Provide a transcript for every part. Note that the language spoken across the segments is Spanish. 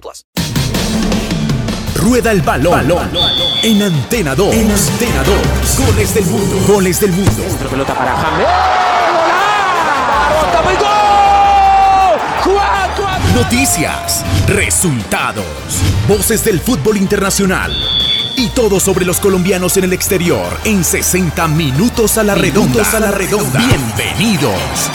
plus. Rueda el balón, balón. en Antena 2. En Antena 2. Goles del mundo. Goles del mundo. Centro pelota para James. Noticias, resultados, voces del fútbol internacional y todo sobre los colombianos en el exterior en 60 minutos a la redonda. a la redonda. Bienvenidos.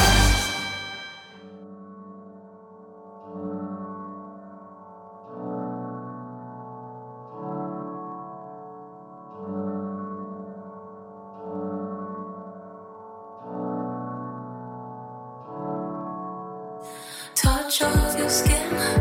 Your skin,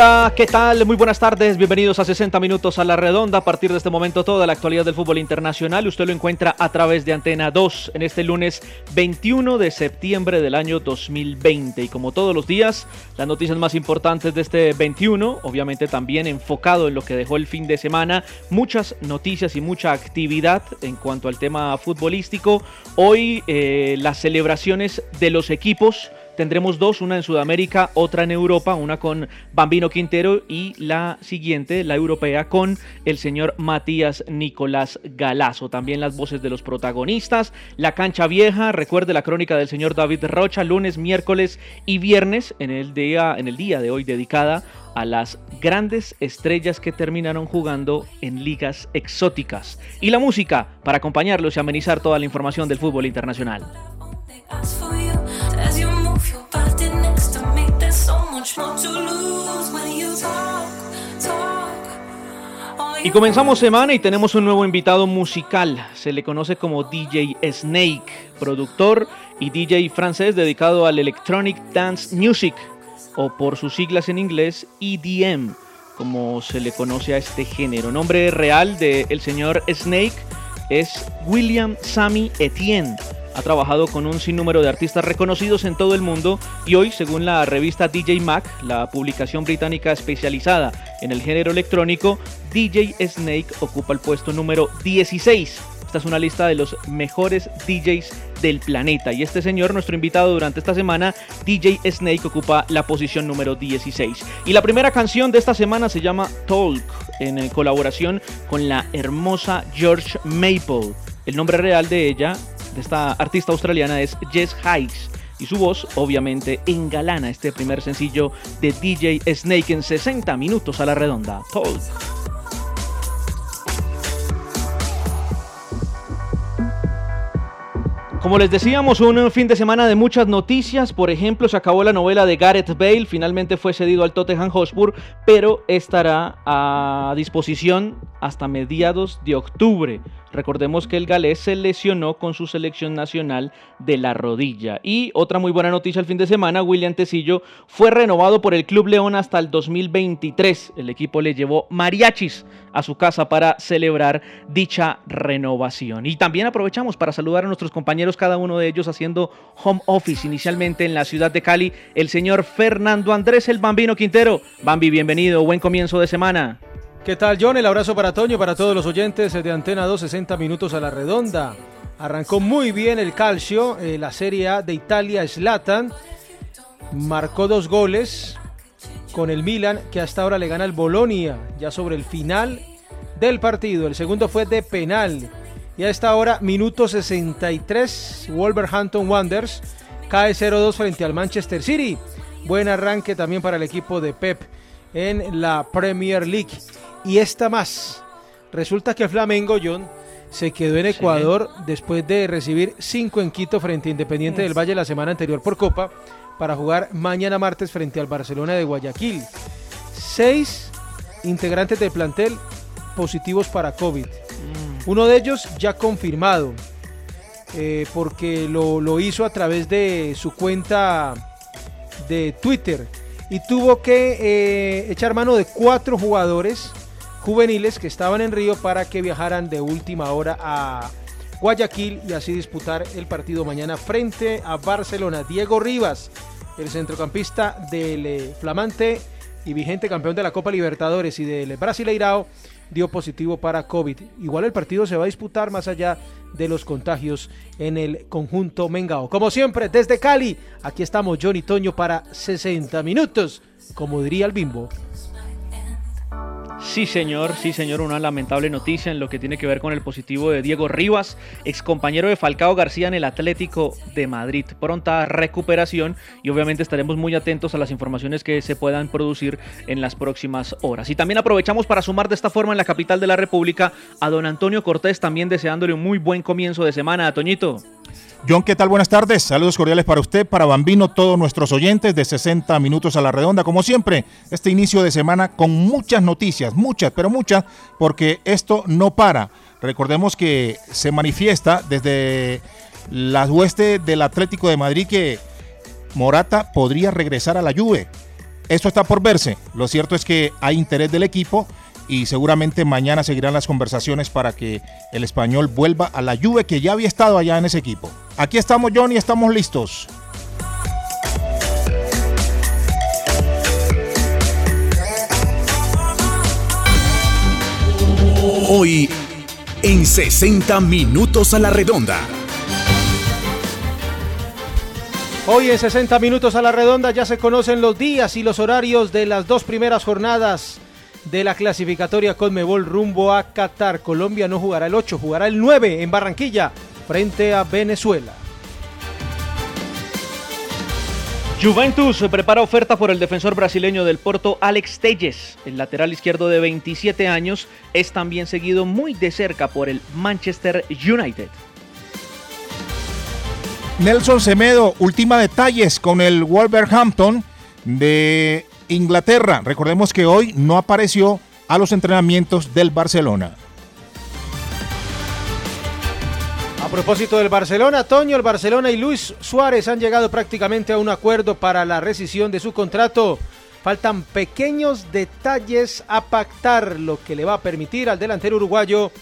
Hola, ¿qué tal? Muy buenas tardes, bienvenidos a 60 minutos a la redonda. A partir de este momento toda la actualidad del fútbol internacional usted lo encuentra a través de Antena 2 en este lunes 21 de septiembre del año 2020. Y como todos los días, las noticias más importantes de este 21, obviamente también enfocado en lo que dejó el fin de semana, muchas noticias y mucha actividad en cuanto al tema futbolístico. Hoy eh, las celebraciones de los equipos. Tendremos dos, una en Sudamérica, otra en Europa, una con Bambino Quintero y la siguiente, la europea, con el señor Matías Nicolás Galazo. También las voces de los protagonistas, la cancha vieja, recuerde la crónica del señor David Rocha, lunes, miércoles y viernes, en el día, en el día de hoy dedicada a las grandes estrellas que terminaron jugando en ligas exóticas. Y la música para acompañarlos y amenizar toda la información del fútbol internacional. Y comenzamos semana y tenemos un nuevo invitado musical. Se le conoce como DJ Snake, productor y DJ francés dedicado al Electronic Dance Music, o por sus siglas en inglés EDM, como se le conoce a este género. Nombre real del señor Snake es William Sammy Etienne. Ha trabajado con un sinnúmero de artistas reconocidos en todo el mundo y hoy, según la revista DJ Mag, la publicación británica especializada en el género electrónico, DJ Snake ocupa el puesto número 16. Esta es una lista de los mejores DJs del planeta y este señor, nuestro invitado durante esta semana, DJ Snake, ocupa la posición número 16. Y la primera canción de esta semana se llama Talk, en colaboración con la hermosa George Maple. El nombre real de ella, de esta artista australiana, es Jess Hikes. Y su voz, obviamente, engalana este primer sencillo de DJ Snake en 60 minutos a la redonda. Talk. Como les decíamos, un fin de semana de muchas noticias. Por ejemplo, se acabó la novela de Gareth Bale, finalmente fue cedido al Tottenham Hotspur, pero estará a disposición hasta mediados de octubre. Recordemos que el galés se lesionó con su selección nacional de la rodilla. Y otra muy buena noticia el fin de semana, William Tecillo fue renovado por el Club León hasta el 2023. El equipo le llevó mariachis a su casa para celebrar dicha renovación. Y también aprovechamos para saludar a nuestros compañeros, cada uno de ellos haciendo home office inicialmente en la ciudad de Cali, el señor Fernando Andrés el Bambino Quintero. Bambi, bienvenido, buen comienzo de semana. ¿Qué tal, John? El abrazo para Toño, para todos los oyentes de Antena 2, 60 minutos a la redonda. Arrancó muy bien el calcio, eh, la Serie A de Italia, Slatan. Marcó dos goles con el Milan, que hasta ahora le gana el Bolonia, ya sobre el final del partido. El segundo fue de penal. Y a esta hora, minuto 63, Wolverhampton Wanderers cae 0-2 frente al Manchester City. Buen arranque también para el equipo de Pep en la Premier League. Y esta más. Resulta que Flamengo, John, se quedó en Ecuador después de recibir 5 en Quito frente a Independiente del Valle la semana anterior por Copa para jugar mañana martes frente al Barcelona de Guayaquil. Seis integrantes del plantel positivos para COVID. Uno de ellos ya confirmado, eh, porque lo, lo hizo a través de su cuenta de Twitter y tuvo que eh, echar mano de cuatro jugadores juveniles que estaban en Río para que viajaran de última hora a Guayaquil y así disputar el partido mañana frente a Barcelona. Diego Rivas, el centrocampista del eh, flamante y vigente campeón de la Copa Libertadores y del Brasileirao, dio positivo para COVID. Igual el partido se va a disputar más allá de los contagios en el conjunto Mengao. Como siempre, desde Cali, aquí estamos Johnny Toño para 60 minutos, como diría el bimbo. Sí, señor, sí, señor, una lamentable noticia en lo que tiene que ver con el positivo de Diego Rivas, ex compañero de Falcao García en el Atlético de Madrid. Pronta recuperación y obviamente estaremos muy atentos a las informaciones que se puedan producir en las próximas horas. Y también aprovechamos para sumar de esta forma en la capital de la República a don Antonio Cortés, también deseándole un muy buen comienzo de semana a Toñito. John, ¿qué tal? Buenas tardes. Saludos cordiales para usted, para Bambino, todos nuestros oyentes de 60 minutos a la redonda. Como siempre, este inicio de semana con muchas noticias, muchas, pero muchas, porque esto no para. Recordemos que se manifiesta desde las huestes del Atlético de Madrid que Morata podría regresar a la Juve. Esto está por verse. Lo cierto es que hay interés del equipo y seguramente mañana seguirán las conversaciones para que el español vuelva a la Juve que ya había estado allá en ese equipo. Aquí estamos John y estamos listos. Hoy en 60 minutos a la redonda. Hoy en 60 minutos a la redonda ya se conocen los días y los horarios de las dos primeras jornadas de la clasificatoria Conmebol rumbo a Qatar. Colombia no jugará el 8, jugará el 9 en Barranquilla frente a Venezuela. Juventus prepara oferta por el defensor brasileño del Porto, Alex Telles. El lateral izquierdo de 27 años es también seguido muy de cerca por el Manchester United. Nelson Semedo, última detalles con el Wolverhampton de Inglaterra. Recordemos que hoy no apareció a los entrenamientos del Barcelona. A propósito del Barcelona, Toño, el Barcelona y Luis Suárez han llegado prácticamente a un acuerdo para la rescisión de su contrato. Faltan pequeños detalles a pactar, lo que le va a permitir al delantero uruguayo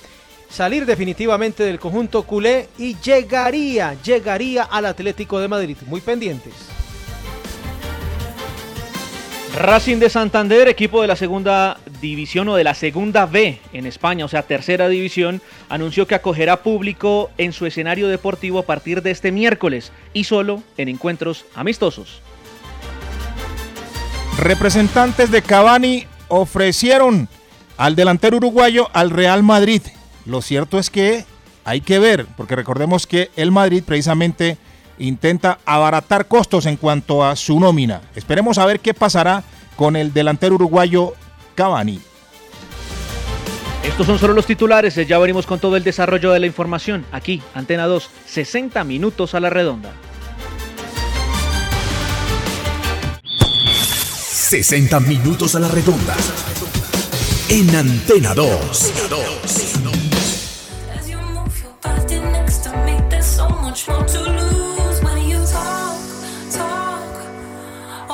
salir definitivamente del conjunto culé y llegaría, llegaría al Atlético de Madrid. Muy pendientes. Racing de Santander, equipo de la segunda división o de la segunda B en España, o sea, tercera división, anunció que acogerá público en su escenario deportivo a partir de este miércoles y solo en encuentros amistosos. Representantes de Cavani ofrecieron al delantero uruguayo al Real Madrid. Lo cierto es que hay que ver, porque recordemos que el Madrid precisamente intenta abaratar costos en cuanto a su nómina. Esperemos a ver qué pasará con el delantero uruguayo Cavani. Estos son solo los titulares, eh, ya venimos con todo el desarrollo de la información. Aquí, Antena 2, 60 minutos a la redonda. 60 minutos a la redonda. En Antena 2. Antena 2.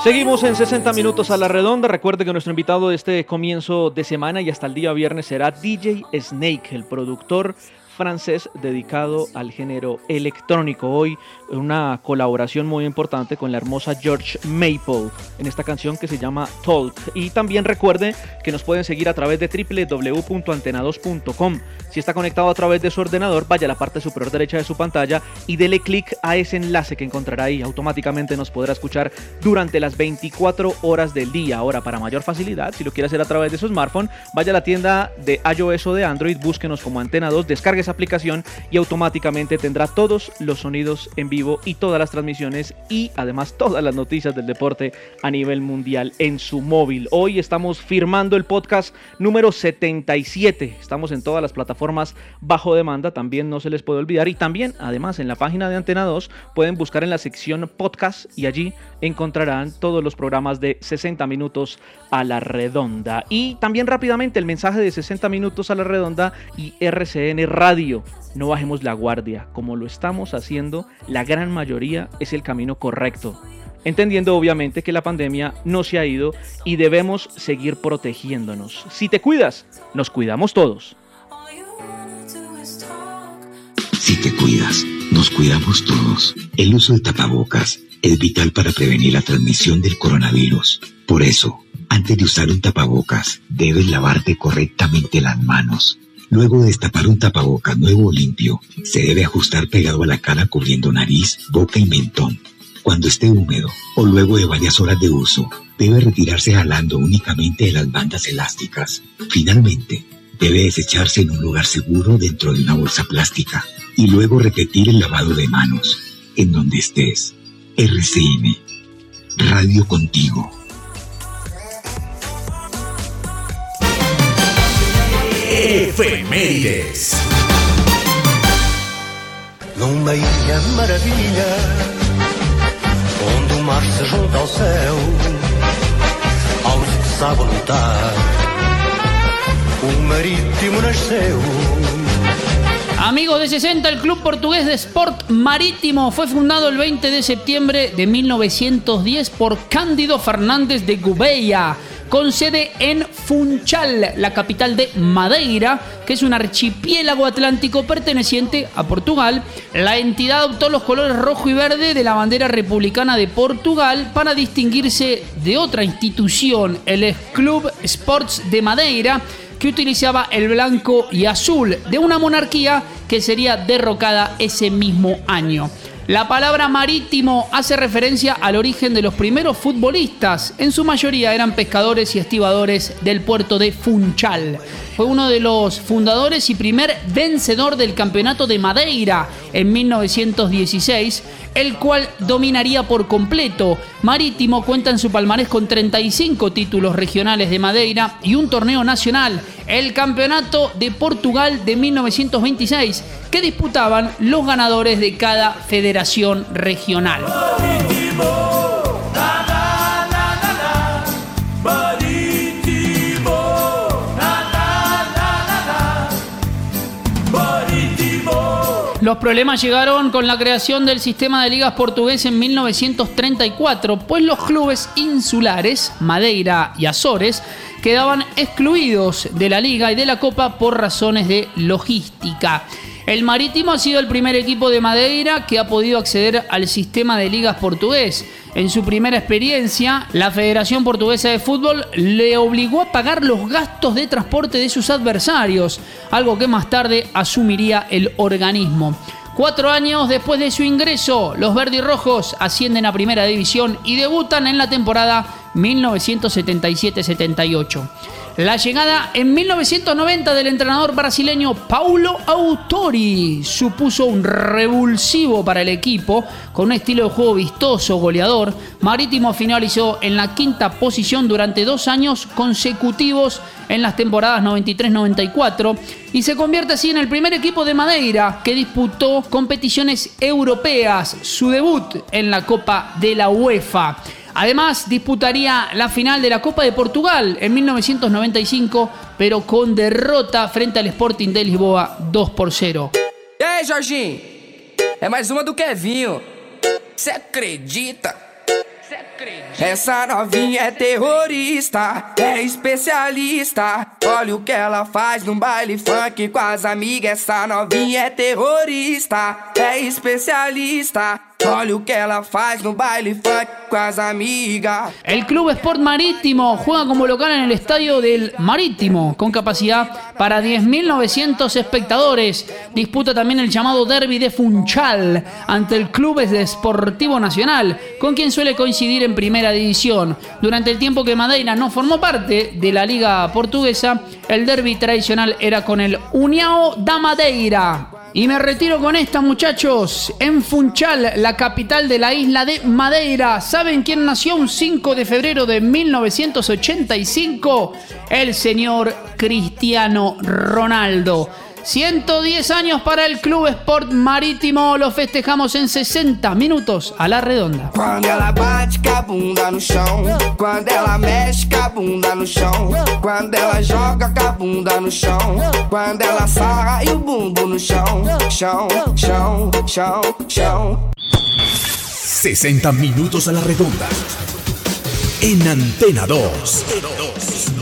Seguimos en 60 minutos a la redonda. Recuerde que nuestro invitado de este comienzo de semana y hasta el día viernes será DJ Snake, el productor francés dedicado al género electrónico. Hoy una colaboración muy importante con la hermosa George Maple en esta canción que se llama Talk. Y también recuerde que nos pueden seguir a través de www.antena2.com. Si está conectado a través de su ordenador, vaya a la parte superior derecha de su pantalla y dele clic a ese enlace que encontrará ahí. Automáticamente nos podrá escuchar durante las 24 horas del día. Ahora, para mayor facilidad, si lo quiere hacer a través de su smartphone, vaya a la tienda de iOS o de Android, búsquenos como Antena 2, descargue aplicación y automáticamente tendrá todos los sonidos en vivo y todas las transmisiones y además todas las noticias del deporte a nivel mundial en su móvil. Hoy estamos firmando el podcast número 77. Estamos en todas las plataformas bajo demanda, también no se les puede olvidar. Y también, además, en la página de Antena 2 pueden buscar en la sección podcast y allí encontrarán todos los programas de 60 minutos a la redonda. Y también rápidamente el mensaje de 60 minutos a la redonda y RCN Radio. No bajemos la guardia, como lo estamos haciendo, la gran mayoría es el camino correcto. Entendiendo obviamente que la pandemia no se ha ido y debemos seguir protegiéndonos. Si te cuidas, nos cuidamos todos. Si te cuidas, nos cuidamos todos. El uso de tapabocas es vital para prevenir la transmisión del coronavirus. Por eso, antes de usar un tapabocas, debes lavarte correctamente las manos. Luego de destapar un tapabocas nuevo o limpio, se debe ajustar pegado a la cara cubriendo nariz, boca y mentón. Cuando esté húmedo o luego de varias horas de uso, debe retirarse jalando únicamente de las bandas elásticas. Finalmente, debe desecharse en un lugar seguro dentro de una bolsa plástica y luego repetir el lavado de manos en donde estés. RCN, Radio Contigo. Efemérides. Numa ilha maravilha, onde o mar se junta ao céu, aos que sabem lutar, o marítimo nasceu. Amigos de 60, el club portugués de Sport Marítimo fue fundado el 20 de septiembre de 1910 por Cándido Fernández de Gouveia, con sede en Funchal, la capital de Madeira, que es un archipiélago atlántico perteneciente a Portugal. La entidad adoptó los colores rojo y verde de la bandera republicana de Portugal para distinguirse de otra institución, el Club Sports de Madeira, que utilizaba el blanco y azul de una monarquía que sería derrocada ese mismo año. La palabra marítimo hace referencia al origen de los primeros futbolistas. En su mayoría eran pescadores y estibadores del puerto de Funchal. Fue uno de los fundadores y primer vencedor del campeonato de Madeira en 1916, el cual dominaría por completo. Marítimo cuenta en su palmarés con 35 títulos regionales de Madeira y un torneo nacional, el Campeonato de Portugal de 1926, que disputaban los ganadores de cada federación regional. Los problemas llegaron con la creación del sistema de ligas portugués en 1934, pues los clubes insulares, Madeira y Azores, quedaban excluidos de la liga y de la copa por razones de logística. El Marítimo ha sido el primer equipo de Madeira que ha podido acceder al sistema de ligas portugués. En su primera experiencia, la Federación Portuguesa de Fútbol le obligó a pagar los gastos de transporte de sus adversarios, algo que más tarde asumiría el organismo. Cuatro años después de su ingreso, los verdirrojos ascienden a Primera División y debutan en la temporada 1977-78. La llegada en 1990 del entrenador brasileño Paulo Autori supuso un revulsivo para el equipo, con un estilo de juego vistoso, goleador. Marítimo finalizó en la quinta posición durante dos años consecutivos en las temporadas 93-94 y se convierte así en el primer equipo de Madeira que disputó competiciones europeas, su debut en la Copa de la UEFA. Además, disputaría la final de la Copa de Portugal en 1995, pero con derrota frente al Sporting de Lisboa 2 por 0. E aí, Jorginho? É mais uma do Kevinho. Cê acredita? Essa novinha é terrorista, é especialista. Olha o que ela faz no baile funk com as amigas. Essa novinha é terrorista, é especialista. El Club Sport Marítimo juega como local en el estadio del Marítimo, con capacidad para 10.900 espectadores. Disputa también el llamado Derby de Funchal ante el Club Deportivo Nacional, con quien suele coincidir en primera división. Durante el tiempo que Madeira no formó parte de la Liga Portuguesa, el derby tradicional era con el União da Madeira. Y me retiro con esta, muchachos. En Funchal, la capital de la isla de Madeira. ¿Saben quién nació un 5 de febrero de 1985? El señor Cristiano Ronaldo. 110 años para el Club Sport Marítimo. Lo festejamos en 60 minutos a la redonda. Quando ela bate com a bunda no chão, quando ela mexe com a bunda no chão, quando ela joga com a bunda no chão, quando ela sarra e o bumbum no chão, chão, chão, chão, chão. 60 minutos a la redonda. En Antena 2.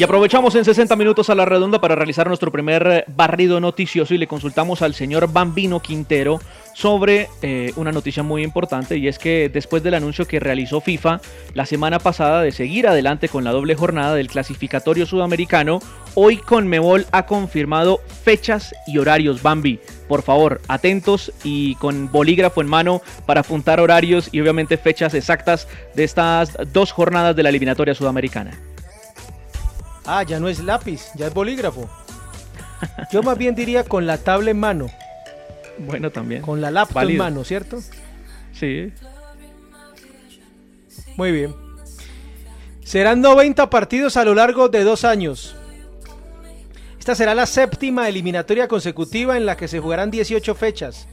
Y aprovechamos en 60 minutos a la redonda para realizar nuestro primer eh, barrido noticioso y le consultamos al señor Bambino Quintero sobre eh, una noticia muy importante y es que después del anuncio que realizó FIFA la semana pasada de seguir adelante con la doble jornada del clasificatorio sudamericano, hoy Conmebol ha confirmado fechas y horarios. Bambi, por favor, atentos y con bolígrafo en mano para apuntar horarios y obviamente fechas exactas de estas dos jornadas de la eliminatoria sudamericana. Ah, ya no es lápiz, ya es bolígrafo. Yo más bien diría con la tabla en mano, Bueno, también. con la laptop en mano, ¿cierto? Sí. Muy bien. Serán 90 partidos a lo largo de dos años. Esta será la séptima eliminatoria consecutiva en la que se jugarán 18 fechas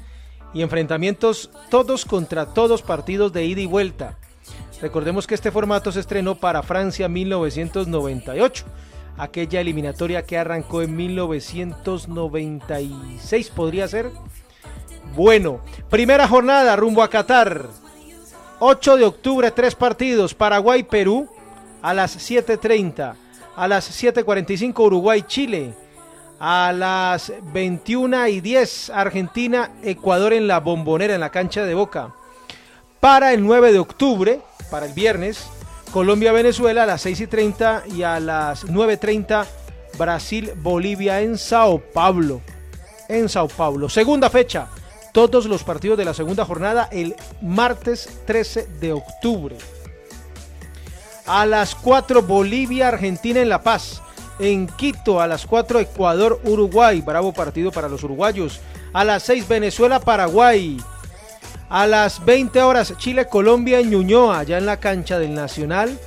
y enfrentamientos todos contra todos partidos de ida y vuelta. Recordemos que este formato se estrenó para Francia 1998, aquella eliminatoria que arrancó en 1996, podría ser. Bueno, primera jornada rumbo a Qatar. 8 de octubre, tres partidos. Paraguay-Perú a las 7.30. A las 7.45 Uruguay-Chile. A las 21 y 10 Argentina-Ecuador en la bombonera, en la cancha de Boca. Para el 9 de octubre, para el viernes, Colombia-Venezuela a las 6 y 30 y a las 9.30 Brasil-Bolivia en Sao Paulo. En Sao Paulo. Segunda fecha. Todos los partidos de la segunda jornada el martes 13 de octubre. A las 4 Bolivia, Argentina en La Paz. En Quito a las 4 Ecuador, Uruguay. Bravo partido para los uruguayos. A las 6 Venezuela, Paraguay. A las 20 horas Chile, Colombia en Ñuñoa, allá en la cancha del Nacional.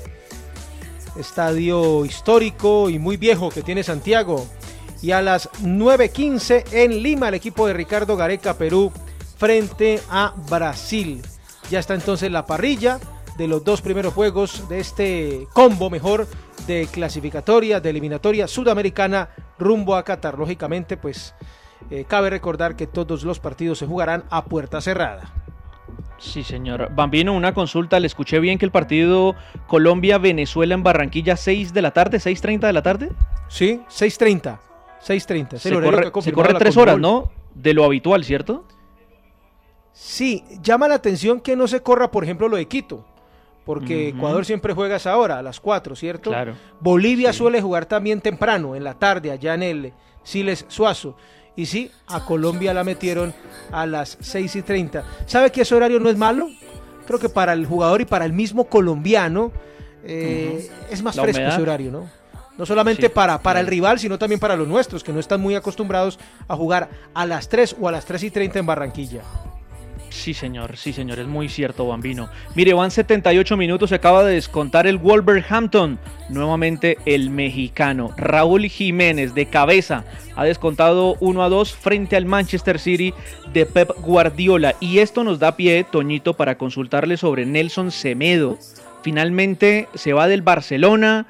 Estadio histórico y muy viejo que tiene Santiago. Y a las 9.15 en Lima, el equipo de Ricardo Gareca, Perú, frente a Brasil. Ya está entonces la parrilla de los dos primeros juegos de este combo mejor de clasificatoria, de eliminatoria sudamericana rumbo a Qatar. Lógicamente, pues eh, cabe recordar que todos los partidos se jugarán a puerta cerrada. Sí, señor. Bambino, una consulta. Le escuché bien que el partido Colombia-Venezuela en Barranquilla, 6 de la tarde, 6.30 de la tarde. Sí, 6.30. 6.30. es el Se corre, se corre tres horas. ¿no? De lo habitual, ¿cierto? Sí, llama la atención que no se corra, por ejemplo, lo de Quito. Porque. Ecuador siempre juega a esa hora, a las 4, ¿cierto? Claro. Bolivia suele jugar también temprano, en la tarde, allá en el Siles Suazo. Y sí, a Colombia la metieron a las 6 y 30. ¿Sabe que ese horario no es malo? Creo que para el jugador y para el mismo colombiano eh, es más La fresco humedad. ese horario, ¿no? No solamente Sí, para, para el rival, sino también para los nuestros, que no están muy acostumbrados a jugar a las 3 o a las 3 y 30 en Barranquilla. Sí, señor, sí, señor, es muy cierto, Bambino. Mire, van 78 minutos, se acaba de descontar el Wolverhampton. Nuevamente el mexicano Raúl Jiménez de cabeza ha descontado 1 a 2 frente al Manchester City de Pep Guardiola. Y esto nos da pie, Toñito, para consultarle sobre Nelson Semedo. Finalmente se va del Barcelona,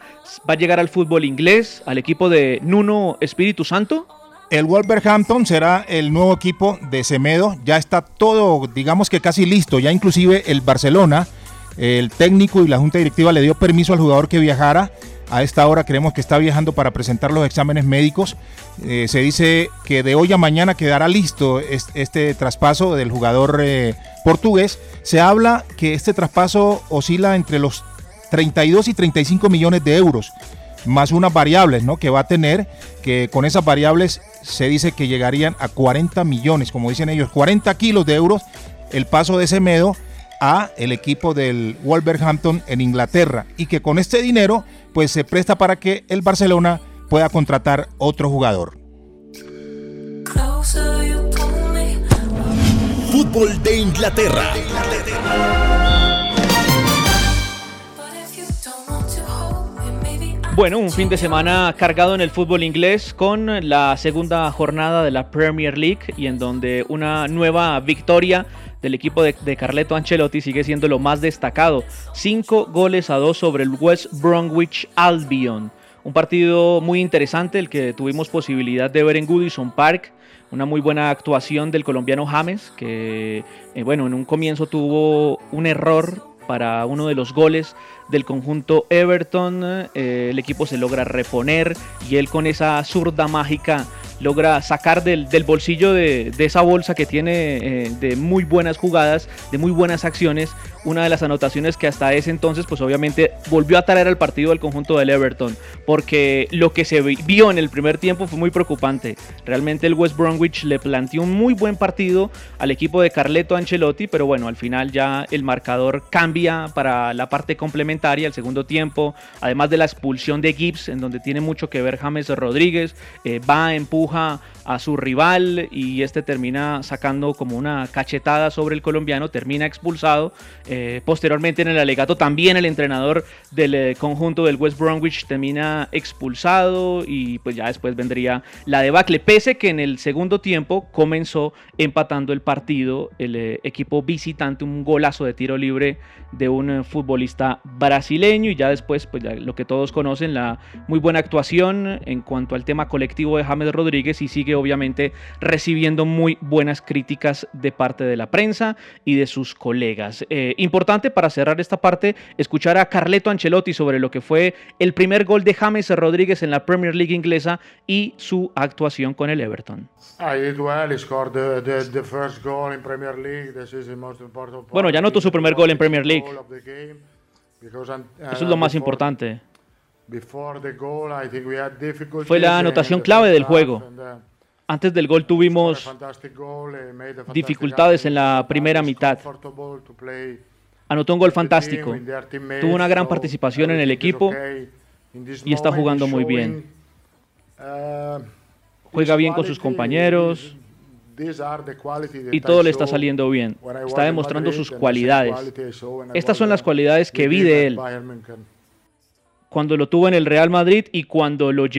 va a llegar al fútbol inglés, al equipo de Nuno Espíritu Santo. El Wolverhampton será el nuevo equipo de Semedo. Ya está todo, digamos que casi listo. Ya inclusive el Barcelona, el técnico y la junta directiva le dio permiso al jugador que viajara. A esta hora creemos que está viajando para presentar los exámenes médicos. Eh, se dice que de hoy a mañana quedará listo es- este, traspaso del jugador eh, portugués. Se habla que este traspaso oscila entre los 32 y 35 millones de euros, más unas variables ¿no? que va a tener, que con esas variables se dice que llegarían a 40 millones, como dicen ellos, 40 kilos de euros el paso de Semedo a el equipo del Wolverhampton en Inglaterra y que con este dinero pues se presta para que el Barcelona pueda contratar otro jugador. Fútbol de Inglaterra. Bueno, un fin de semana cargado en el fútbol inglés con la segunda jornada de la Premier League y en donde una nueva victoria del equipo de, de Carleto Ancelotti sigue siendo lo más destacado. Cinco goles a dos sobre el West Bromwich Albion. Un partido muy interesante el que tuvimos posibilidad de ver en Goodison Park. Una muy buena actuación del colombiano James, que eh, bueno, en un comienzo tuvo un error para uno de los goles del conjunto Everton. eh, el equipo se logra reponer y él con esa zurda mágica logra sacar del, del bolsillo de, de esa bolsa que tiene eh, de muy buenas jugadas, de muy buenas acciones, una de las anotaciones que hasta ese entonces pues obviamente volvió a traer al partido del conjunto del Everton, porque lo que se vi- vio en el primer tiempo fue muy preocupante. Realmente el West Bromwich le planteó un muy buen partido al equipo de Carleto Ancelotti, pero bueno, al final ya el marcador cambia para la parte complementaria, el segundo tiempo, además de la expulsión de Gibbs, en donde tiene mucho que ver James Rodríguez, eh, va, empuja a su rival y este termina sacando como una cachetada sobre el colombiano, termina expulsado. Eh, posteriormente en el alegato también el entrenador del eh, conjunto del West Bromwich termina expulsado y pues ya después vendría la debacle. Pese que en el segundo tiempo comenzó empatando el partido el eh, equipo visitante, un golazo de tiro libre de un futbolista brasileño y ya después pues lo que todos conocen, la muy buena actuación en cuanto al tema colectivo de James Rodríguez y sigue obviamente recibiendo muy buenas críticas de parte de la prensa y de sus colegas. Eh, importante para cerrar esta parte, escuchar a Carleto Ancelotti sobre lo que fue el primer gol de James Rodríguez en la Premier League inglesa y su actuación con el Everton. Bueno, ya anotó su primer gol en Premier League. Goal of the game. Because, uh, Eso es lo más importante. Fue la anotación clave del juego. uh, Antes del gol tuvimos uh, fantastic dificultades en la primera mitad. Anotó un gol the fantástico. Tuvo una gran participación en el equipo y está jugando muy bien. uh, Juega bien con sus compañeros y todo le está saliendo bien. Está demostrando sus cualidades. Estas son las cualidades que vi de él cuando lo tuvo en el Real Madrid y cuando lo lle-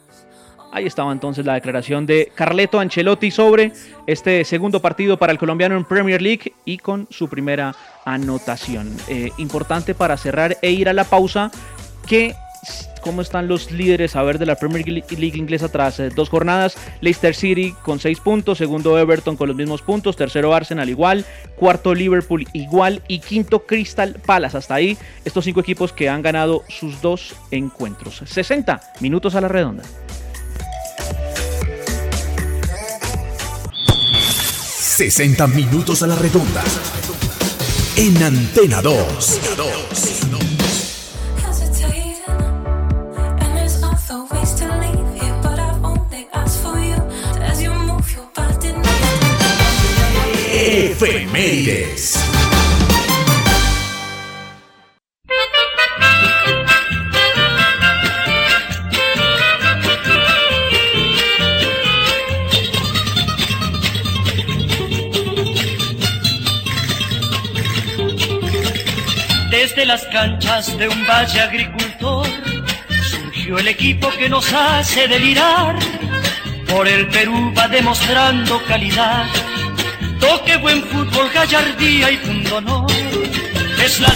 Ahí estaba entonces la declaración de Carleto Ancelotti sobre este segundo partido para el colombiano en Premier League y con su primera anotación. Eh, importante para cerrar e ir a la pausa que cómo están los líderes a ver de la Premier League inglesa tras eh, dos jornadas. Leicester City con seis puntos, segundo Everton con los mismos puntos, tercero Arsenal igual, cuarto Liverpool igual y quinto Crystal Palace. Hasta ahí estos cinco equipos que han ganado sus dos encuentros. 60 minutos a la redonda. 60 minutos a la redonda. En Antena 2. hesitating. Desde las canchas de un valle agricultor surgió el equipo que nos hace delirar. Por el Perú va demostrando calidad. Toque buen fútbol, gallardía y pundonor. Es la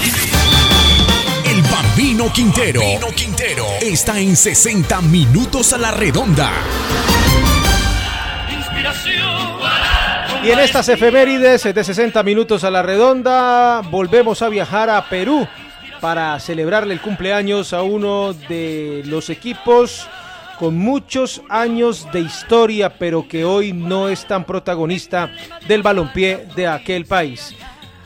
El Bambino Quintero está en 60 minutos a la redonda. Y en estas efemérides de 60 minutos a la redonda, volvemos a viajar a Perú para celebrarle el cumpleaños a uno de los equipos con muchos años de historia, pero que hoy no es tan protagonista del balompié de aquel país.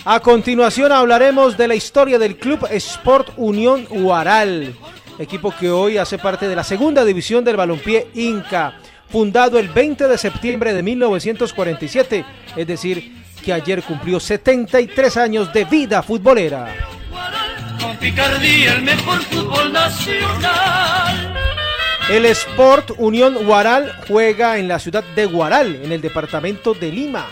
A continuación hablaremos de la historia del Club Sport Unión Huaral, equipo que hoy hace parte de la segunda división del balompié Inca, fundado el 20 de septiembre de 1947, es decir, que ayer cumplió 73 años de vida futbolera. con picardía el mejor fútbol nacional. El Sport Unión Huaral juega en la ciudad de Huaral, en el departamento de Lima.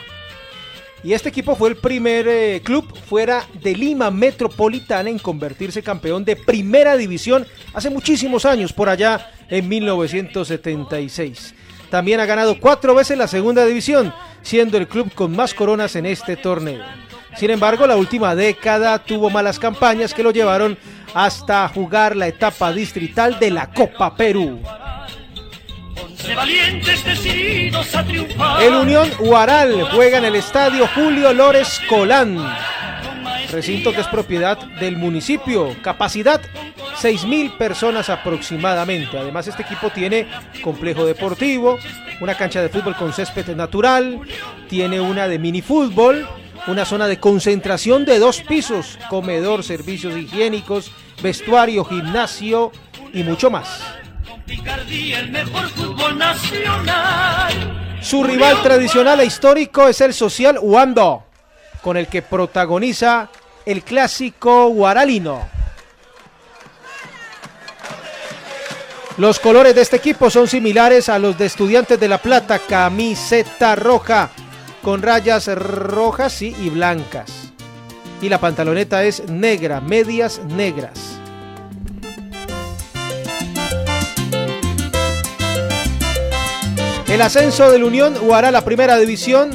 Y este equipo fue el primer eh, club fuera de Lima Metropolitana en convertirse campeón de primera división hace muchísimos años, por allá en 1976. También ha ganado cuatro veces la segunda división, siendo el club con más coronas en este torneo. Sin embargo, la última década tuvo malas campañas que lo llevaron hasta jugar la etapa distrital de la Copa Perú. El Unión Huaral juega en el estadio Julio Lores Colán, recinto que es propiedad del municipio, capacidad 6.000 personas aproximadamente. Además, este equipo tiene complejo deportivo, una cancha de fútbol con césped natural, tiene una de minifútbol, una zona de concentración de dos pisos, comedor, servicios higiénicos, vestuario, gimnasio y mucho más. Fútbol. Su rival tradicional e histórico es el social Uando, con el que protagoniza el clásico guaralino. Los colores de este equipo son similares a los de Estudiantes de La Plata, camiseta roja con rayas rojas y blancas. Y la pantaloneta es negra, medias negras. El ascenso del Unión Huará a la primera división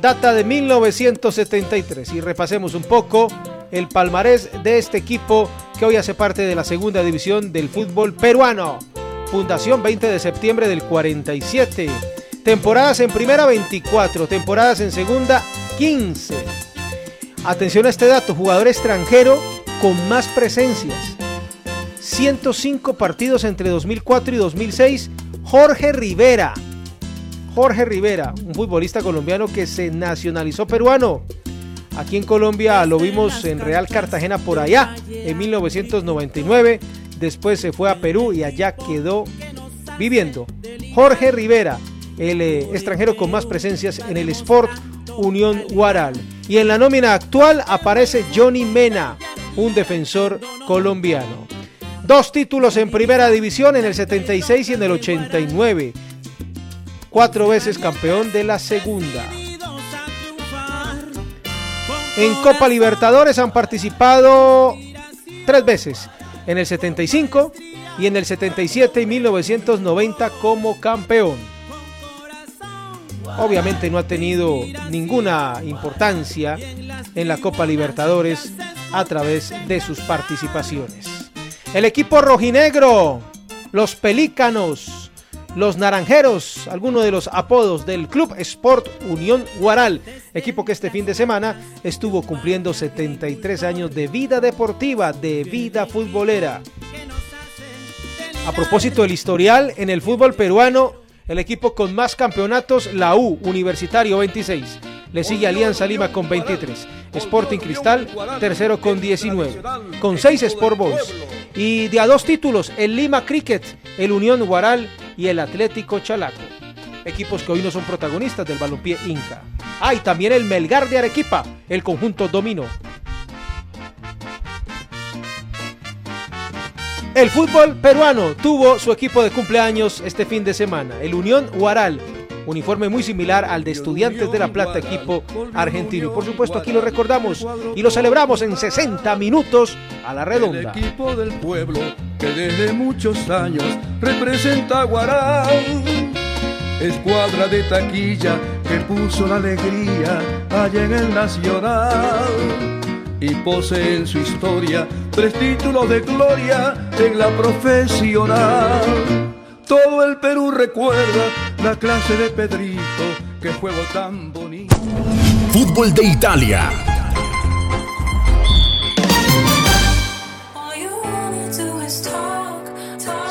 data de 1973 y repasemos un poco el palmarés de este equipo que hoy hace parte de la segunda división del fútbol peruano. Fundación 20 de septiembre del 47. Temporadas en primera 24, temporadas en segunda 15. Atención a este dato, jugador extranjero con más presencias. 105 partidos entre 2004 y 2006, Jorge Rivera. Jorge Rivera, un futbolista colombiano que se nacionalizó peruano. Aquí en Colombia lo vimos en Real Cartagena por allá, en 1999. Después se fue a Perú y allá quedó viviendo. Jorge Rivera, el eh, extranjero con más presencias en el Sport Unión Huaral. Y en la nómina actual aparece Johnny Mena, un defensor colombiano. Dos títulos en primera división en el 76 y en el 89. Cuatro veces campeón de la segunda. En Copa Libertadores han participado tres veces, en el 75 y en el 77 y 1990 como campeón. Obviamente no ha tenido ninguna importancia en la Copa Libertadores a través de sus participaciones. El equipo rojinegro, los pelícanos, los naranjeros, algunos de los apodos del Club Sport Unión Guaral, equipo que este fin de semana estuvo cumpliendo 73 años de vida deportiva, de vida futbolera. A propósito del historial en el fútbol peruano, el equipo con más campeonatos, la U, Universitario 26. Le sigue Alianza Lima con 23. Sporting Cristal, tercero con 19. Con 6 Sport Boys. Y de a dos títulos, el Lima Cricket, el Unión Guaral y el Atlético Chalaco. Equipos que hoy no son protagonistas del balompié Inca. Ah, y también el Melgar de Arequipa, el conjunto dominó. El fútbol peruano tuvo su equipo de cumpleaños este fin de semana. El Unión Huaral uniforme muy similar al de Estudiantes de La Plata, equipo argentino. Y por supuesto aquí lo recordamos y lo celebramos en 60 minutos a la redonda. El equipo del pueblo que desde muchos años representa a Guarán. Escuadra de taquilla que puso la alegría allá en el Nacional. Y posee en su historia tres títulos de gloria en la profesional. Todo el Perú recuerda la clase de Pedrito, que juego tan bonito. Fútbol de Italia.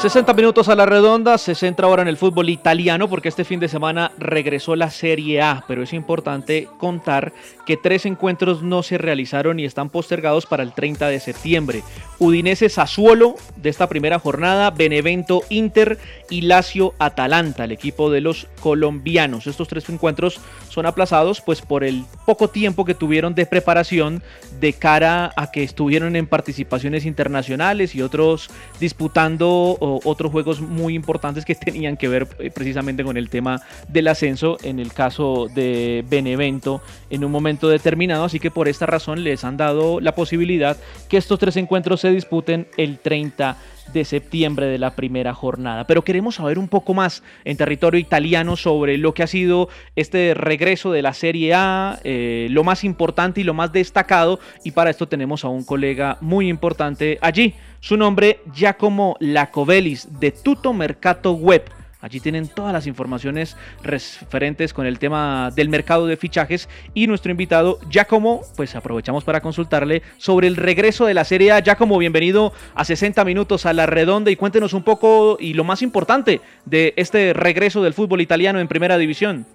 60 minutos a la redonda, se centra ahora en el fútbol italiano porque este fin de semana regresó la Serie A, pero es importante contar que tres encuentros no se realizaron y están postergados para el 30 de septiembre. Udinese Sassuolo de esta primera jornada, Benevento Inter y Lazio Atalanta, el equipo de los colombianos. Estos tres encuentros son aplazados pues por el poco tiempo que tuvieron de preparación de cara a que estuvieron en participaciones internacionales y otros disputando otros juegos muy importantes que tenían que ver eh, precisamente con el tema del ascenso en el caso de Benevento en un momento determinado, así que por esta razón les han dado la posibilidad que estos tres encuentros se disputen el 30 de septiembre de la primera jornada. Pero queremos saber un poco más en territorio italiano sobre lo que ha sido este regreso de la Serie A, eh, lo más importante y lo más destacado. Y para esto tenemos a un colega muy importante allí. Su nombre, Giacomo Lacovelis, de Tuto Mercato Web. Allí tienen todas las informaciones referentes con el tema del mercado de fichajes y nuestro invitado Giacomo, pues aprovechamos para consultarle sobre el regreso de la Serie A. Giacomo, bienvenido a 60 minutos a la redonda y cuéntenos un poco y lo más importante de este regreso del fútbol italiano en Primera División.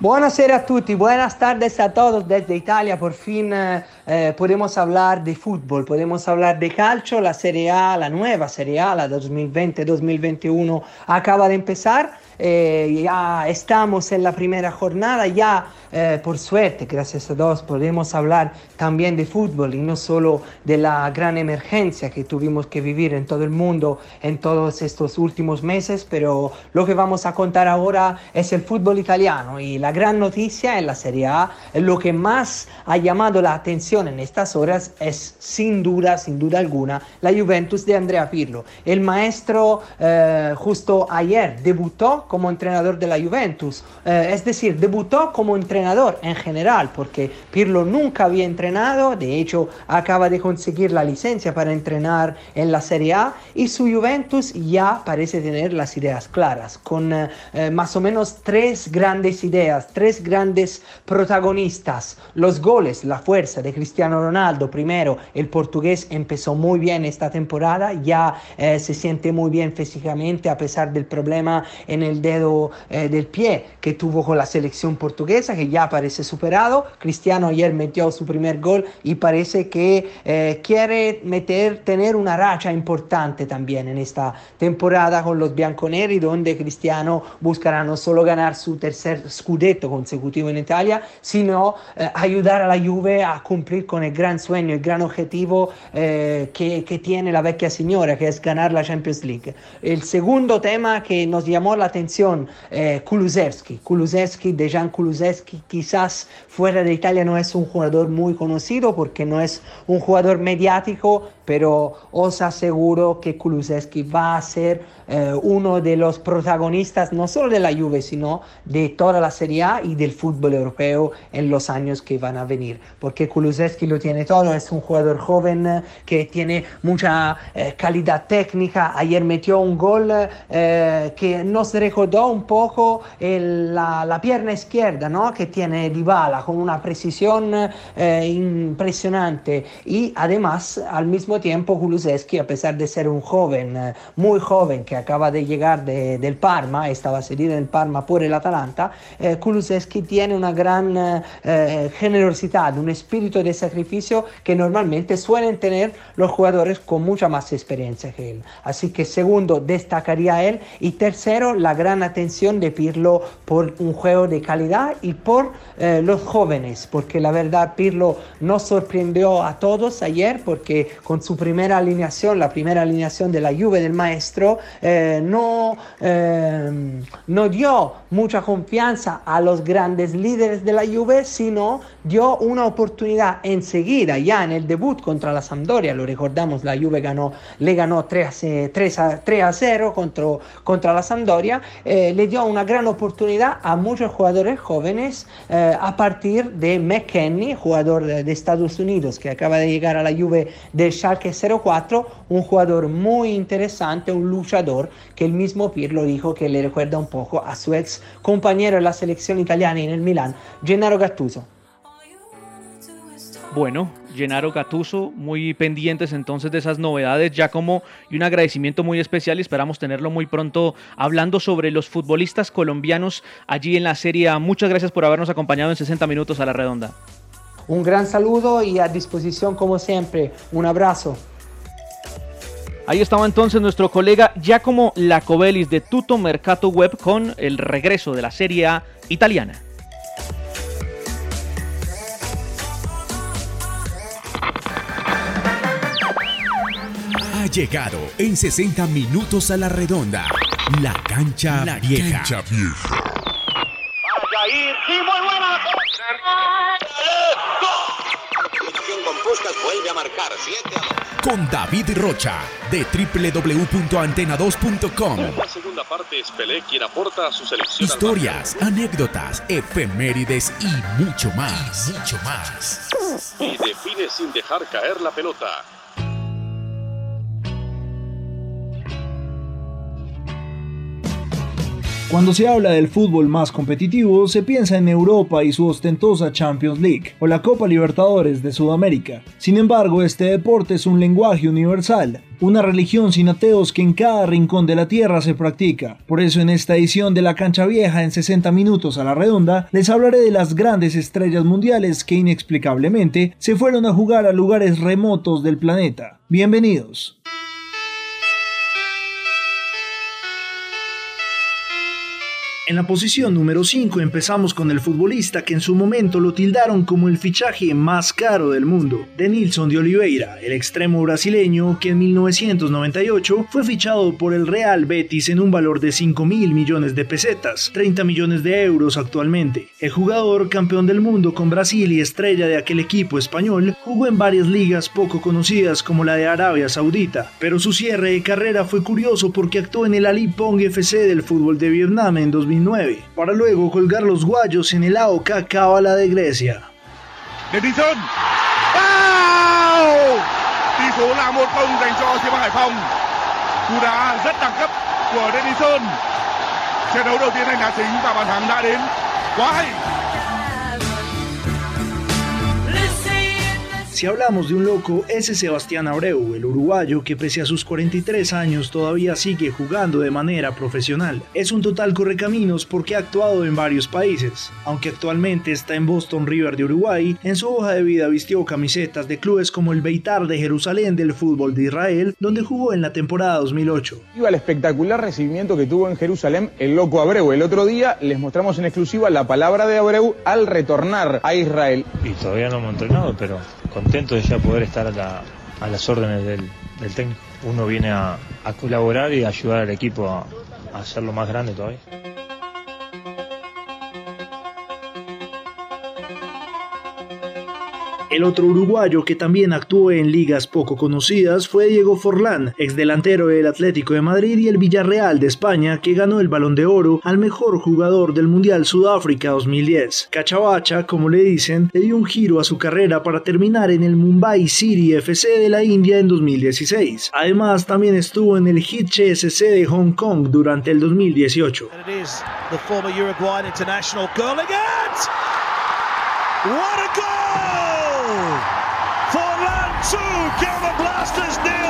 Buonasera a tutti, buenas tardes a todos desde Italia. Por fin eh, eh, podemos hablar de fútbol, podemos hablar de calcio. La Serie A, la nueva Serie A, la 2020-2021, acaba de empezar. Eh, ya estamos en la primera jornada, ya eh, por suerte, gracias a Dios, podemos hablar también de fútbol y no solo de la gran emergencia que tuvimos que vivir en todo el mundo en todos estos últimos meses, pero lo que vamos a contar ahora es el fútbol italiano y la gran noticia en la Serie A, lo que más ha llamado la atención en estas horas es sin duda, sin duda alguna, la Juventus de Andrea Pirlo. El maestro eh, justo ayer debutó como entrenador de la Juventus, eh, es decir, debutó como entrenador en general, porque Pirlo nunca había entrenado, de hecho acaba de conseguir la licencia para entrenar en la Serie A y su Juventus ya parece tener las ideas claras, con eh, eh, más o menos tres grandes ideas, tres grandes protagonistas, los goles, la fuerza de Cristiano Ronaldo, primero, el portugués empezó muy bien esta temporada, ya eh, se siente muy bien físicamente a pesar del problema en el dedo del pie que tuvo con la selección portuguesa, que ya parece superado. Cristiano ayer metió su primer gol y parece que eh, quiere meter, tener una racha importante también en esta temporada con los bianconeri, donde Cristiano buscará no solo ganar su tercer scudetto consecutivo en Italia, sino eh, ayudar a la Juve a cumplir con el gran sueño, el gran objetivo eh, que, que tiene la vecchia signora, que es ganar la Champions League. El segundo tema que nos llamó la atención, Kulusevski, Kulusevski, Dejan Kulusevski, quizás fuera de Italia no es un jugador muy conocido porque no es un jugador mediático, pero os aseguro que Kulusevski va a ser eh, uno de los protagonistas no solo de la Juve, sino de toda la Serie A y del fútbol europeo en los años que van a venir, porque Kulusevski lo tiene todo, es un jugador joven eh, que tiene mucha eh, calidad técnica, ayer metió un gol que nos recordó un poco el, la, la, pierna izquierda ¿no? que tiene Dybala con una precisión impresionante y además al mismo tiempo Kulusevski, a pesar de ser un joven, eh, muy joven, que acaba de llegar de, del Parma, estaba cedido en Parma por el Atalanta, eh, Kulusevski tiene una gran eh, eh, generosidad, un espíritu de sacrificio que normalmente suelen tener los jugadores con mucha más experiencia que él. Así que segundo, destacaría él y tercero, la gran atención de Pirlo por un juego de calidad y por eh, los jóvenes, porque la verdad Pirlo nos sorprendió a todos ayer porque con su primera alineación, la primera alineación de la Juve del maestro, eh, no, eh, no dio mucha confianza a los grandes líderes de la Juve, sino dio una oportunidad enseguida, ya en el debut contra la Sampdoria, lo recordamos, la Juve ganó, le ganó 3 a, 3 a, 3 a 0 contra, contra la Sampdoria, eh, le dio una gran oportunidad a muchos jugadores jóvenes eh, a partir de McKenny, jugador de, de Estados Unidos que acaba de llegar a la Juve del Schalke 04, un jugador muy interesante, un luchador que el mismo Pirlo dijo que le recuerda un poco a su ex compañero en la selección italiana y en el Milan, Gennaro Gattuso. Bueno, Gennaro Gattuso, muy pendientes entonces de esas novedades, ya como y un agradecimiento muy especial y esperamos tenerlo muy pronto hablando sobre los futbolistas colombianos allí en la Serie A. Muchas gracias por habernos acompañado en 60 minutos a la redonda. Un gran saludo y a disposición como siempre. Un abrazo. Ahí estaba entonces nuestro colega Giacomo Lacobelis de Tuto Mercato Web con el regreso de la Serie A italiana. Ha llegado en 60 minutos a la redonda. La cancha la vieja. Cancha vieja. con a marcar 7 a Con David Rocha de www.antena2.com. En la segunda parte es Pelé quien aporta a su selección. Historias, anécdotas, efemérides y mucho más. Y mucho más. Y define sin dejar caer la pelota. Cuando se habla del fútbol más competitivo, se piensa en Europa y su ostentosa Champions League o la Copa Libertadores de Sudamérica. Sin embargo, este deporte es un lenguaje universal, una religión sin ateos que en cada rincón de la tierra se practica. Por eso en esta edición de la cancha vieja en 60 minutos a la redonda, les hablaré de las grandes estrellas mundiales que inexplicablemente se fueron a jugar a lugares remotos del planeta. Bienvenidos. En la posición número 5 empezamos con el futbolista que en su momento lo tildaron como el fichaje más caro del mundo, Denilson de Oliveira, el extremo brasileño que en 1998 fue fichado por el Real Betis en un valor de 5 mil millones de pesetas, 30 millones de euros actualmente. El jugador campeón del mundo con Brasil y estrella de aquel equipo español jugó en varias ligas poco conocidas como la de Arabia Saudita, pero su cierre de carrera fue curioso porque actuó en el Ali Pong FC del fútbol de Vietnam en 2009 para luego colgar los guayos en el AOK Cábala de Grecia. Denison Wow! Tỷ số là 1-0 dành cho Diệp Hải Phòng. Cú đá rất đẳng cấp của Denison. Trận đấu đầu tiên anh đá chính và bàn thắng đã đến. Quá hay! Si hablamos de un loco, ese Sebastián Abreu, el uruguayo que pese a sus 43 años todavía sigue jugando de manera profesional. Es un total correcaminos porque ha actuado en varios países. Aunque actualmente está en Boston River de Uruguay, en su hoja de vida vistió camisetas de clubes como el Beitar de Jerusalén del fútbol de Israel, donde jugó en la temporada 2008. Iba al espectacular recibimiento que tuvo en Jerusalén el loco Abreu. El otro día les mostramos en exclusiva la palabra de Abreu al retornar a Israel. Y todavía no hemos entrenado, pero contento de ya poder estar a, la, a las órdenes del, técnico. Uno viene a, a, colaborar y a ayudar al equipo a, a hacerlo más grande todavía. El otro uruguayo que también actuó en ligas poco conocidas fue Diego Forlán, ex delantero del Atlético de Madrid y el Villarreal de España, que ganó el Balón de Oro al mejor jugador del Mundial Sudáfrica 2010. Cachabacha, como le dicen, le dio un giro a su carrera para terminar en el Mumbai City FC de la India en 2016. Además, también estuvo en el Hitche SC de Hong Kong durante el 2018. What a fastest name.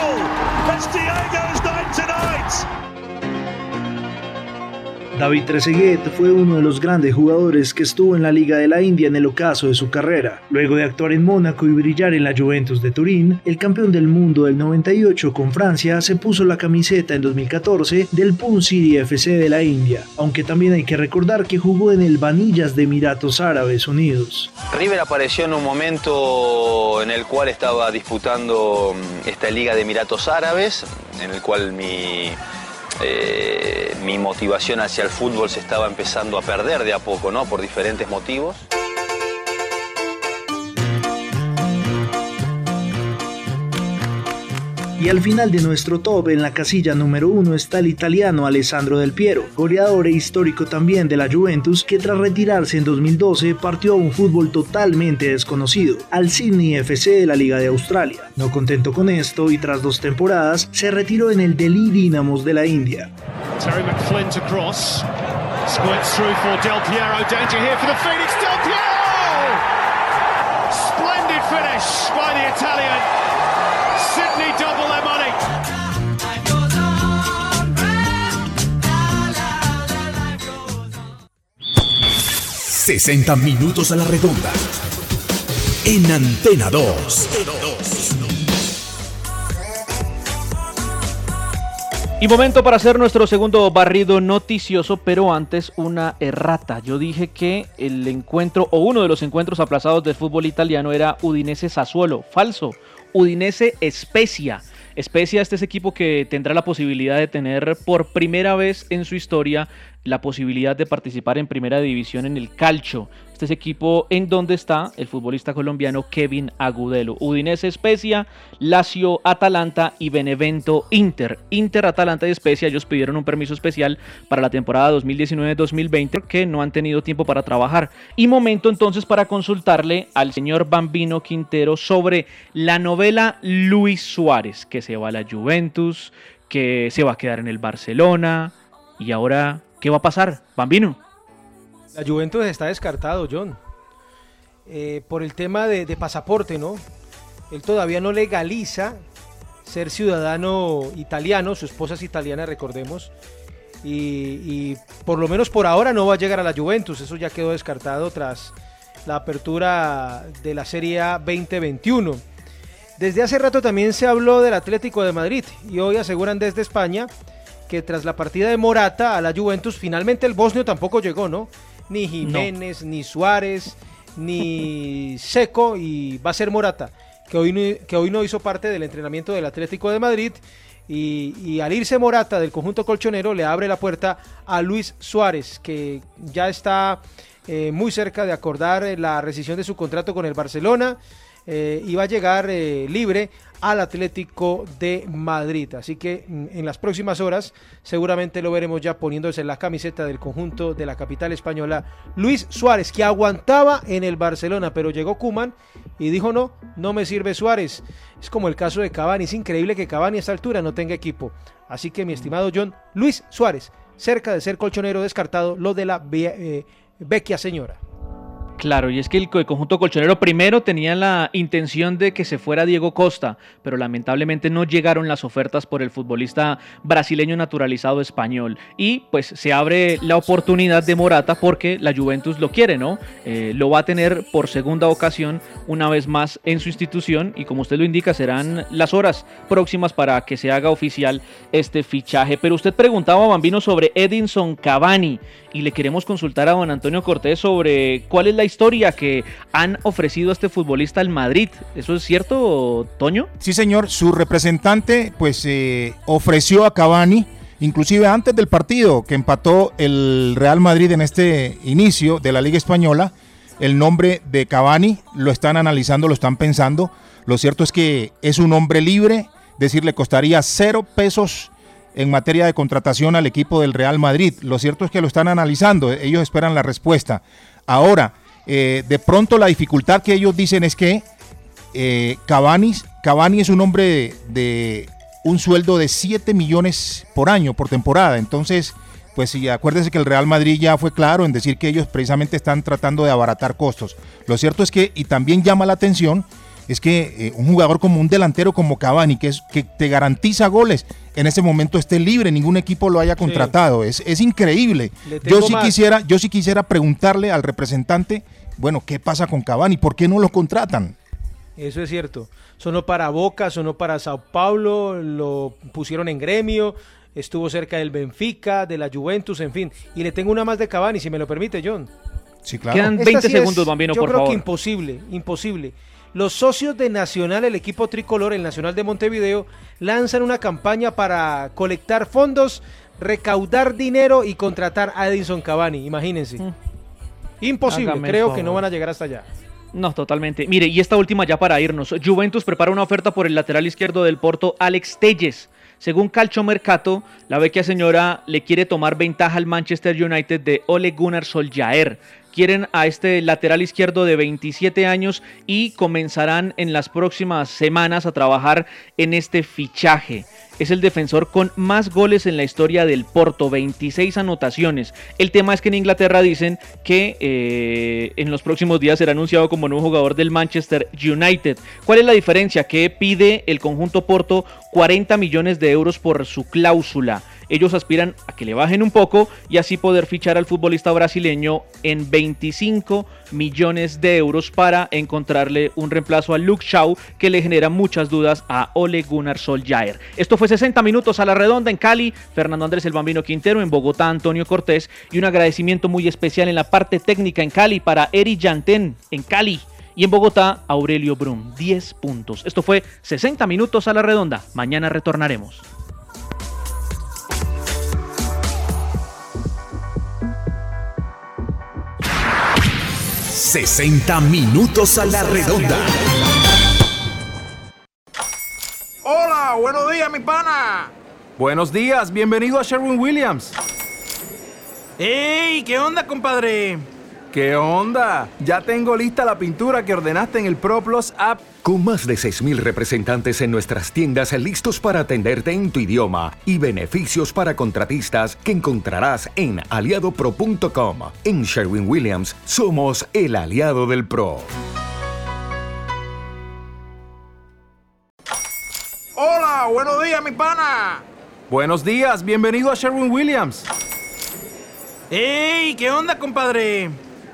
David Trezeguet fue uno de los grandes jugadores que estuvo en la Liga de la India en el ocaso de su carrera. Luego de actuar en Mónaco y brillar en la Juventus de Turín, el campeón del mundo del 98 con Francia se puso la camiseta en 2014 del Pune City FC de la India, aunque también hay que recordar que jugó en el Vanillas de Emiratos Árabes Unidos. River apareció en un momento en el cual estaba disputando mm, esta Liga de Emiratos Árabes, en el cual mi eh, mi motivación hacia el fútbol se estaba empezando a perder de a poco, ¿no? Por diferentes motivos. Y al final de nuestro top, en la casilla número uno, está el italiano Alessandro Del Piero, goleador e histórico también de la Juventus, que tras retirarse en 2012 partió a un fútbol totalmente desconocido, al Sydney FC de la Liga de Australia. No contento con esto y tras dos temporadas, se retiró en el Delhi Dynamos de la India. Terry McFlint across. Squirts through for Del Piero. Danger here for the Phoenix. Del Piero! Splendid finish by the Italian. Sydney double their money. 60 minutos a la redonda. En Antena 2. Y momento para hacer nuestro segundo barrido noticioso, pero antes una errata. Yo dije que el encuentro o uno de los encuentros aplazados del fútbol italiano era Udinese Sassuolo. Falso. Udinese Especia. Especia, este es equipo que tendrá la posibilidad de tener por primera vez en su historia la posibilidad de participar en primera división en el calcio. Este es equipo en donde está el futbolista colombiano Kevin Agudelo. Udinese Especia, Lazio Atalanta y Benevento Inter. Inter, Atalanta y Especia, ellos pidieron un permiso especial para la temporada 2019-2020 que no han tenido tiempo para trabajar. Y momento entonces para consultarle al señor Bambino Quintero sobre la novela Luis Suárez, que se va a la Juventus, que se va a quedar en el Barcelona y ahora ¿Qué va a pasar, Bambino? La Juventus está descartado, John. Eh, por el tema de, pasaporte, ¿no? Él todavía no legaliza ser ciudadano italiano, su esposa es italiana, recordemos. Y, y, por lo menos por ahora no va a llegar a la Juventus, eso ya quedó descartado tras la apertura de la Serie A 2021. Desde hace rato también se habló del Atlético de Madrid y hoy aseguran desde España que tras la partida de Morata a la Juventus, finalmente el bosnio tampoco llegó, ¿no? Ni Jiménez, no. ni Suárez, ni Seco, y va a ser Morata, que hoy, no, que hoy no hizo parte del entrenamiento del Atlético de Madrid. Y, y, al irse Morata del conjunto colchonero le abre la puerta a Luis Suárez, que ya está eh, muy cerca de acordar la rescisión de su contrato con el Barcelona eh, y va a llegar eh, libre al Atlético de Madrid. Así que mm, en las próximas horas seguramente lo veremos ya poniéndose la camiseta del conjunto de la capital española. Luis Suárez, que aguantaba en el Barcelona, pero llegó Kuman y dijo no, no me sirve Suárez. Es como el caso de Cavani, es increíble que Cavani a esta altura no tenga equipo. Así que mi estimado John, Luis Suárez, cerca de ser colchonero descartado, lo de la eh, vecchia señora. Claro, y es que el conjunto colchonero primero tenía la intención de que se fuera Diego Costa, pero lamentablemente no llegaron las ofertas por el futbolista brasileño naturalizado español. Y pues se abre la oportunidad de Morata porque la Juventus lo quiere, ¿no? Eh, lo va a tener por segunda ocasión una vez más en su institución y como usted lo indica serán las horas próximas para que se haga oficial este fichaje. Pero usted preguntaba, Bambino, sobre Edinson Cavani y le queremos consultar a don Antonio Cortés sobre cuál es la historia que han ofrecido este futbolista al Madrid. ¿Eso es cierto, Toño? Sí, señor. Su representante pues eh, ofreció a Cavani, inclusive antes del partido que empató el Real Madrid en este inicio de la Liga Española, el nombre de Cavani lo están analizando, lo están pensando. Lo cierto es que es un hombre libre, decir, le costaría cero pesos en materia de contratación al equipo del Real Madrid. Lo cierto es que lo están analizando, ellos esperan la respuesta. Ahora, eh, de pronto la dificultad que ellos dicen es que eh, Cavani, Cavani es un hombre de, de, un sueldo de 7 millones por año, por temporada. Entonces, pues sí, acuérdense que el Real Madrid ya fue claro en decir que ellos precisamente están tratando de abaratar costos. Lo cierto es que, y también llama la atención, es que eh, un jugador como un delantero como Cavani, que, es, que te garantiza goles, en ese momento esté libre, ningún equipo lo haya contratado. Es, es increíble. Yo sí, quisiera, yo sí quisiera preguntarle al representante, bueno, ¿qué pasa con Cavani? ¿Por qué no lo contratan? Eso es cierto. Sonó para Boca, sonó para Sao Paulo, lo pusieron en gremio, estuvo cerca del Benfica, de la Juventus, en fin. Y le tengo una más de Cavani, si me lo permite, John. Sí, claro. Quedan 20 segundos, Bambino, yo por creo favor. que imposible, imposible. Los socios de Nacional, el equipo tricolor, el Nacional de Montevideo, lanzan una campaña para colectar fondos, recaudar dinero y contratar a Edinson Cavani. Imagínense. Imposible, Mm. Hágame el creo que no van a llegar hasta allá. No, totalmente. Mire, y esta última ya para irnos. Juventus prepara una oferta por el lateral izquierdo del Porto, Alex Telles. Según Calcio Mercato, la vecchia señora le quiere tomar ventaja al Manchester United de Ole Gunnar Solskjaer. Quieren a este lateral izquierdo de 27 años y comenzarán en las próximas semanas a trabajar en este fichaje. Es el defensor con más goles en la historia del Porto, 26 anotaciones. El tema es que en Inglaterra dicen que eh, en los próximos días será anunciado como nuevo jugador del Manchester United. ¿Cuál es la diferencia? Que pide el conjunto Porto 40 millones de euros por su cláusula. Ellos aspiran a que le bajen un poco y así poder fichar al futbolista brasileño en 25 millones de euros para encontrarle un reemplazo a Luke Shaw que le genera muchas dudas a Ole Gunnar Solskjaer. Esto fue 60 minutos a la redonda en Cali, Fernando Andrés El Bambino Quintero en Bogotá, Antonio Cortés y un agradecimiento muy especial en la parte técnica en Cali para Eri Yantén en Cali. Y en Bogotá, Aurelio Brum, 10 puntos. Esto fue 60 minutos a la redonda. Mañana retornaremos. 60 minutos a la redonda. Hola, buenos días, mi pana. Buenos días, bienvenido a Sherwin Williams. ¡Ey! ¿Qué onda, compadre? ¿Qué onda? Ya tengo lista la pintura que ordenaste en el ProPlus app. Con más de 6.000 representantes en nuestras tiendas listos para atenderte en tu idioma y beneficios para contratistas que encontrarás en aliadopro.com. En Sherwin Williams somos el aliado del PRO. Hola, buenos días, mi pana. Buenos días, bienvenido a Sherwin Williams. ¡Ey! ¿Qué onda, compadre?